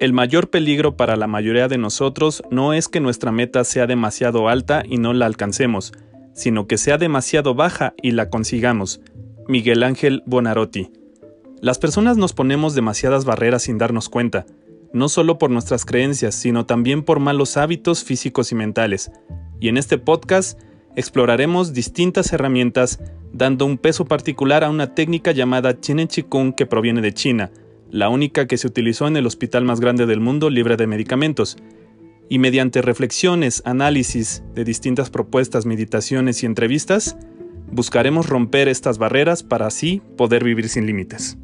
El mayor peligro para la mayoría de nosotros no es que nuestra meta sea demasiado alta y no la alcancemos, sino que sea demasiado baja y la consigamos. Miguel Ángel Bonarotti. Las personas nos ponemos demasiadas barreras sin darnos cuenta, no solo por nuestras creencias, sino también por malos hábitos físicos y mentales. Y en este podcast exploraremos distintas herramientas dando un peso particular a una técnica llamada Chinen Chikung que proviene de China, la única que se utilizó en el hospital más grande del mundo libre de medicamentos, y mediante reflexiones, análisis de distintas propuestas, meditaciones y entrevistas, buscaremos romper estas barreras para así poder vivir sin límites.